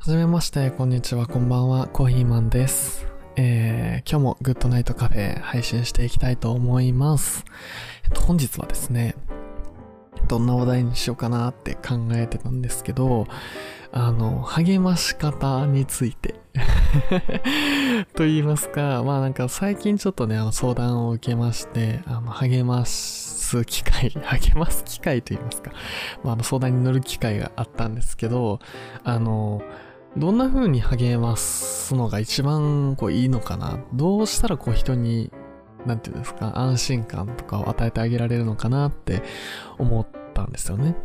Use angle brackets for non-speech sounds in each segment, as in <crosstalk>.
はじめまして、こんにちは、こんばんは、コーヒーマンです。えー、今日もグッドナイトカフェ配信していきたいと思います。えっと、本日はですね、どんな話題にしようかなって考えてたんですけど、あの、励まし方について <laughs> と言いますか、まあなんか最近ちょっとね、あの相談を受けまして、あの、励ます機会、<laughs> 励ます機会と言いますか、まああの相談に乗る機会があったんですけど、あの、どんな風に励ますのが一番こういいのかな？どうしたらこう人に、なんていうんですか、安心感とかを与えてあげられるのかなって思ったんですよね。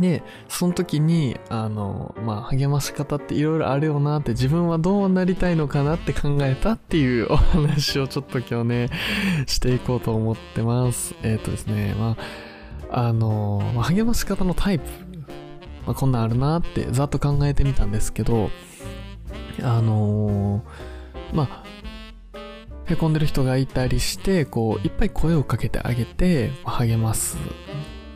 で、その時に、あの、まあ、励まし方っていろいろあるよなって、自分はどうなりたいのかなって考えたっていうお話をちょっと今日ね、していこうと思ってます。えっ、とですね、まあ、あの、励まし方のタイプ、まあ、こんなんあるなってざっと考えてみたんですけど、あのーまあ、へこんでる人がいたりして、こう、いっぱい声をかけてあげて、励ます。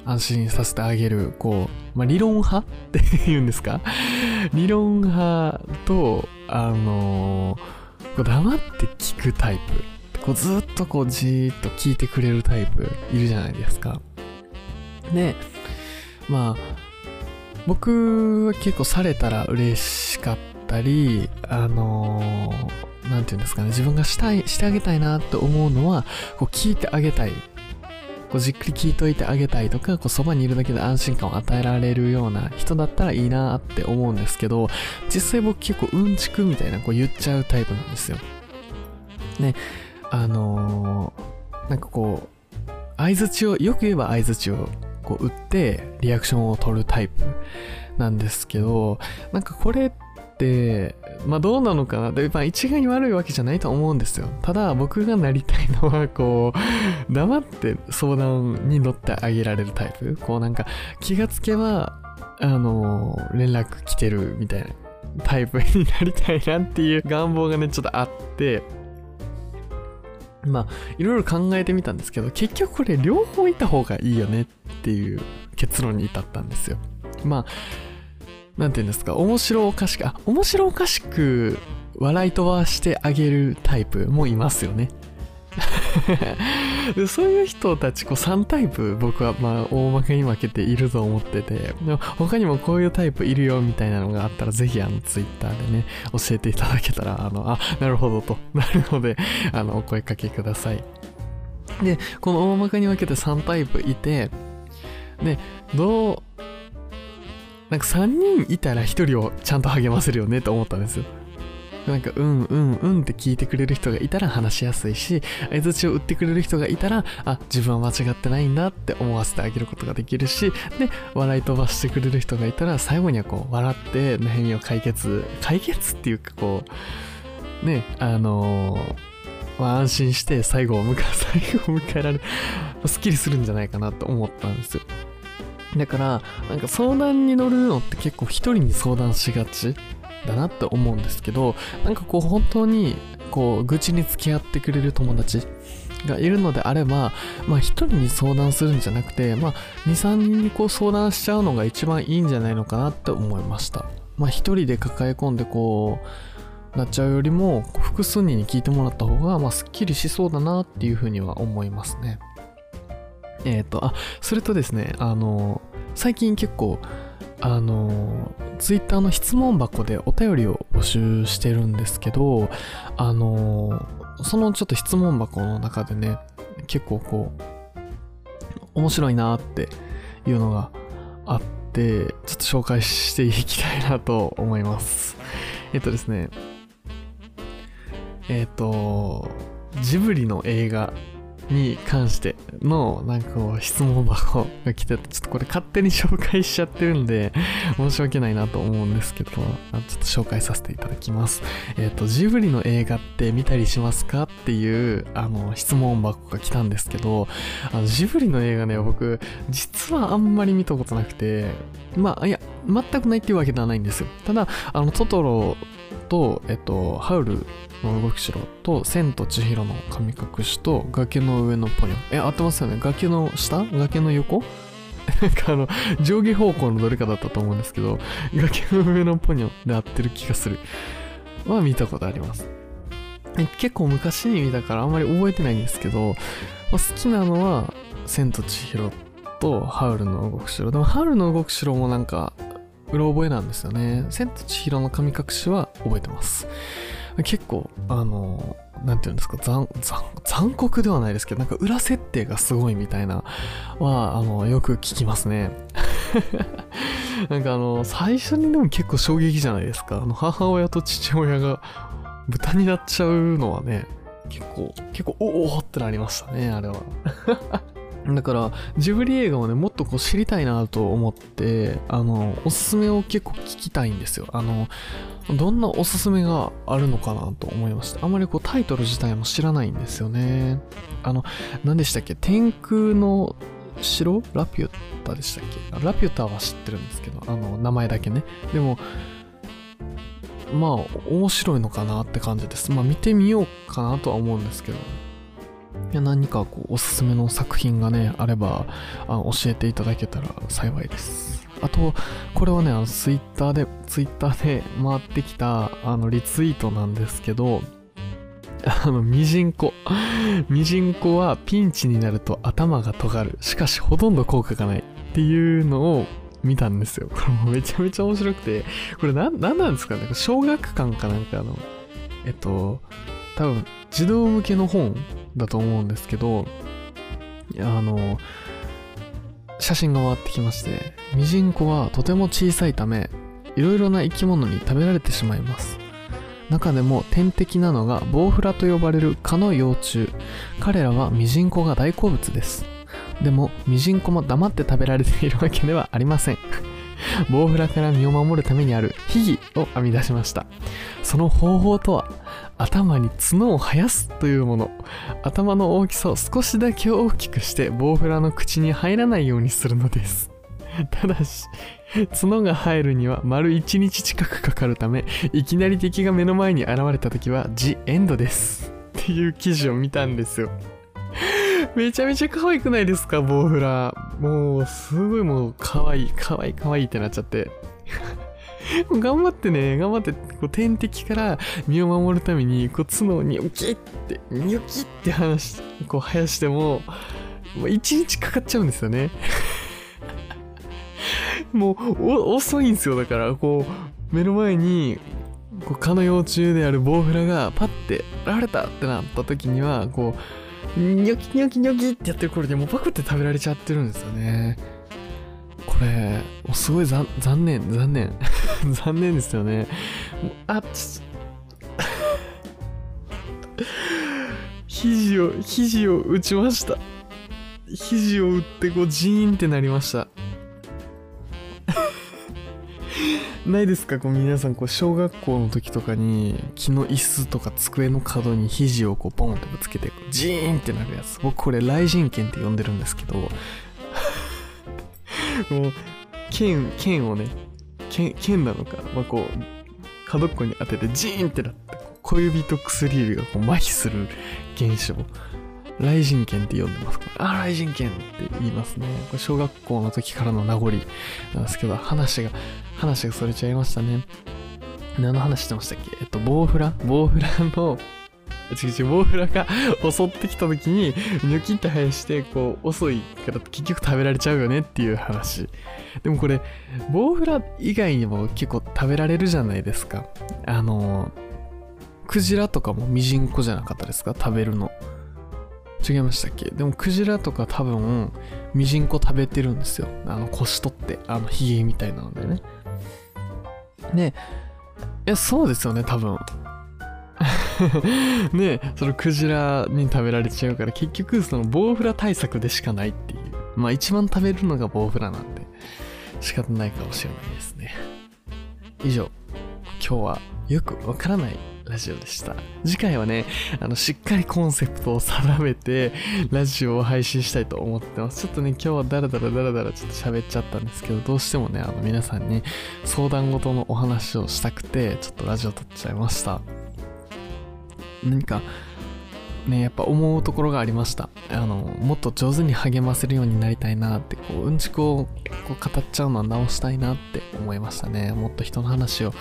安心させてあげる、こう、まあ、理論派って言うんですか？<laughs> 理論派と、あのこう黙って聞くタイプ。こうずっとこうじーっと聞いてくれるタイプいるじゃないですか。で、まあ、僕は結構されたら嬉しかったり、あのーなんていうんですかね、自分がしたい、してあげたいなって思うのは、こう聞いてあげたい。こうじっくり聞いといてあげたいとか、こうそばにいるだけで安心感を与えられるような人だったらいいなって思うんですけど、実際僕結構うんちくみたいなこう言っちゃうタイプなんですよ。ね、あのーなんかこう、相づちを、よく言えば相づちをこう打ってリアクションを取るタイプなんですけど、なんかこれって、まあどうなのかな？で、まあ一概に悪いわけじゃないと思うんですよ。ただ僕がなりたいのは、こう、黙って相談に乗ってあげられるタイプ。こうなんか気がつけば、あの連絡来てるみたいなタイプになりたいなっていう願望がね、ちょっとあって、まあ、いろいろ考えてみたんですけど、結局これ両方いた方がいいよねっていう結論に至ったんですよ。まあ、なんて言うんですか、面白おかしく、あ、面白おかしく笑い飛ばしてあげるタイプもいますよね。<laughs> でそういう人たちこう3タイプ僕はまあ大まかに分けていると思っててでも他にもこういうタイプいるよみたいなのがあったらぜひあのツイッターでね教えていただけたらあのあなるほどと <laughs> なるのであのお声かけください。でこの大まかに分けて3タイプいてでどうなんか3人いたら1人をちゃんと励ませるよねと思ったんですよ。なんか、うんうんうんって聞いてくれる人がいたら話しやすいし、相づちを打ってくれる人がいたら、あ、自分は間違ってないんだって思わせてあげることができるし、で、笑い飛ばしてくれる人がいたら、最後にはこう、笑って悩みを解決、解決っていうかこう、ね、あのー、安心して最後を迎え、<laughs> 最後を迎えられる、スッキリするんじゃないかなと思ったんですよ。だから、なんか相談に乗るのって結構一人に相談しがちだなって思うんですけど、なんかこう本当にこう愚痴に付き合ってくれる友達がいるのであれば、まあ一人に相談するんじゃなくて、まあ二三人にこう相談しちゃうのが一番いいんじゃないのかなって思いました。まあ一人で抱え込んでこう、なっちゃうよりも複数人に聞いてもらった方がまあすっきりしそうだなっていうふうには思いますね。えっ、と、あ、それとですね、あの、最近結構、あの、ツイッターの質問箱でお便りを募集してるんですけど、あの、そのちょっと質問箱の中でね、結構こう、面白いなっていうのがあって、ちょっと紹介していきたいなと思います。<laughs> えっとですね、えっと、ジブリの映画に関してのなんかこう質問箱が来てちょっとこれ勝手に紹介しちゃってるんで <laughs> 申し訳ないなと思うんですけどちょっと紹介させていただきます。えっ、とジブリの映画って見たりしますかっていうあの質問箱が来たんですけどあのジブリの映画ね僕実はあんまり見たことなくてまあいや全くないっていうわけではないんですよ。ただあのトトロと、えっと、ハウルの動きしろと、千と千尋の神隠しと、崖の上のポニョ。え、合ってますよね崖の下？崖の横？<laughs> なんかあの、上下方向のどれかだったと思うんですけど、崖の上のポニョで合ってる気がする。は見たことあります。結構昔に見たからあんまり覚えてないんですけど、まあ、好きなのは、千と千尋とハウルの動く城。でも、ハウルの動く城もなんか、うろ覚えなんですよね。千と千尋の神隠しは覚えてます。結構、あの、なんていうんですか、残、残、残酷ではないですけど、なんか裏設定がすごいみたいなは、あの、よく聞きますね。<laughs> なんかあの、最初にでも結構衝撃じゃないですか。あの、母親と父親が豚になっちゃうのはね、結構、結構、おおってなりましたね、あれは。だから、ジブリ映画をね、もっとこう知りたいなと思って、あの、おすすめを結構聞きたいんですよ。あの、どんなおすすめがあるのかなと思いました。あんまりこうタイトル自体も知らないんですよね。あの、何でしたっけ？天空の城？ラピュタでしたっけ？ラピュタは知ってるんですけど、あの、名前だけね。でも、まあ、面白いのかなって感じです。まあ、見てみようかなとは思うんですけど。いや何かこうおすすめの作品がね、あればあ教えていただけたら幸いです。あと、これはね、あのツイッターで、ツイッターで回ってきたあのリツイートなんですけど、<laughs> あの、ミジンコ。<laughs> ミジンコはピンチになると頭が尖る。しかしほとんど効果がない。っていうのを見たんですよ。これもめちゃめちゃ面白くて、これな、なんなんですかね？小学館かなんかの、えっと、多分、児童向けの本だと思うんですけど、あの、写真が回ってきまして、ミジンコはとても小さいため、いろいろな生き物に食べられてしまいます。中でも天敵なのがボウフラと呼ばれる蚊の幼虫。彼らはミジンコが大好物です。でも、ミジンコも黙って食べられているわけではありません。ボウフラから身を守るためにある秘技を編み出しました。その方法とは、頭に角を生やすというもの。頭の大きさを少しだけ大きくして、ボウフラの口に入らないようにするのです。ただし、角が生えるには丸1日近くかかるため、いきなり敵が目の前に現れた時は、ジ・エンドです。っていう記事を見たんですよ。めちゃめちゃ可愛くないですか、ボウフラ。もう、すごいもう、可愛い、可愛い、可愛いってなっちゃって。<laughs> 頑張ってね、頑張って、こう、天敵から身を守るために、こう、角をニョキって、ニョキって話、こう、生やしても、もう一日かかっちゃうんですよね。<laughs> もう、遅いんですよ。だから、こう、目の前に、こう、蚊の幼虫であるボウフラが、パッて、られたってなった時には、こう、ニョキニョキニョキってやってる頃にもうパクって食べられちゃってるんですよね。これ、すごい残念、残念。<laughs> 残念ですよね。あ、ち肘を、肘を打ちました。肘を打ってこうジーンってなりました。<laughs> ないですか？こう皆さんこう小学校の時とかに木の椅子とか机の角に肘をこうポンってぶつけてジーンってなるやつ僕これ雷神剣って呼んでるんですけどもう剣剣をね剣剣なのか、まあ、こう角っこに当ててジーンってなって小指と薬指がこう麻痺する現象雷神剣って呼んでますあ、雷神剣って言いますね。これ小学校の時からの名残なんですけど、話が、話がそれちゃいましたね。何の話してましたっけ？えっと、ボウフラ？ボウフラの、違う違う、ボウフラが襲ってきた時に、ニョキって生やして、こう、遅いから結局食べられちゃうよねっていう話。でもこれ、ボウフラ以外にも結構食べられるじゃないですか。あの、クジラとかもミジンコじゃなかったですか？食べるの。違いましたっけ？でもクジラとか多分ミジンコ食べてるんですよあの腰取ってあのヒゲみたいなのでねでいやそうですよね多分 <laughs> ねそのクジラに食べられちゃうから結局そのボウフラ対策でしかないっていうまあ一番食べるのがボウフラなんで仕方ないかもしれないですね以上今日はよくわからないラジオでした。次回はね、あの、しっかりコンセプトを定めて、ラジオを配信したいと思ってます。ちょっとね、今日はダラダラダラダラちょっと喋っちゃったんですけど、どうしてもね、あの、皆さんに相談事のお話をしたくて、ちょっとラジオ撮っちゃいました。何か、ね、やっぱ思うところがありました。あの、もっと上手に励ませるようになりたいなって、こう、うんちくをこう語っちゃうのは直したいなって思いましたね。もっと人の話を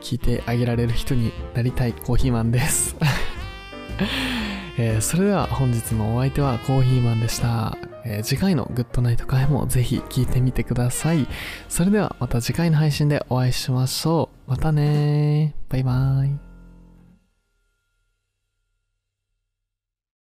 聞いてあげられる人になりたいコーヒーマンです。<laughs> えー、それでは本日のお相手はコーヒーマンでした。えー、次回のグッドナイト会もぜひ聞いてみてください。それではまた次回の配信でお会いしましょう。またねバイバーイ。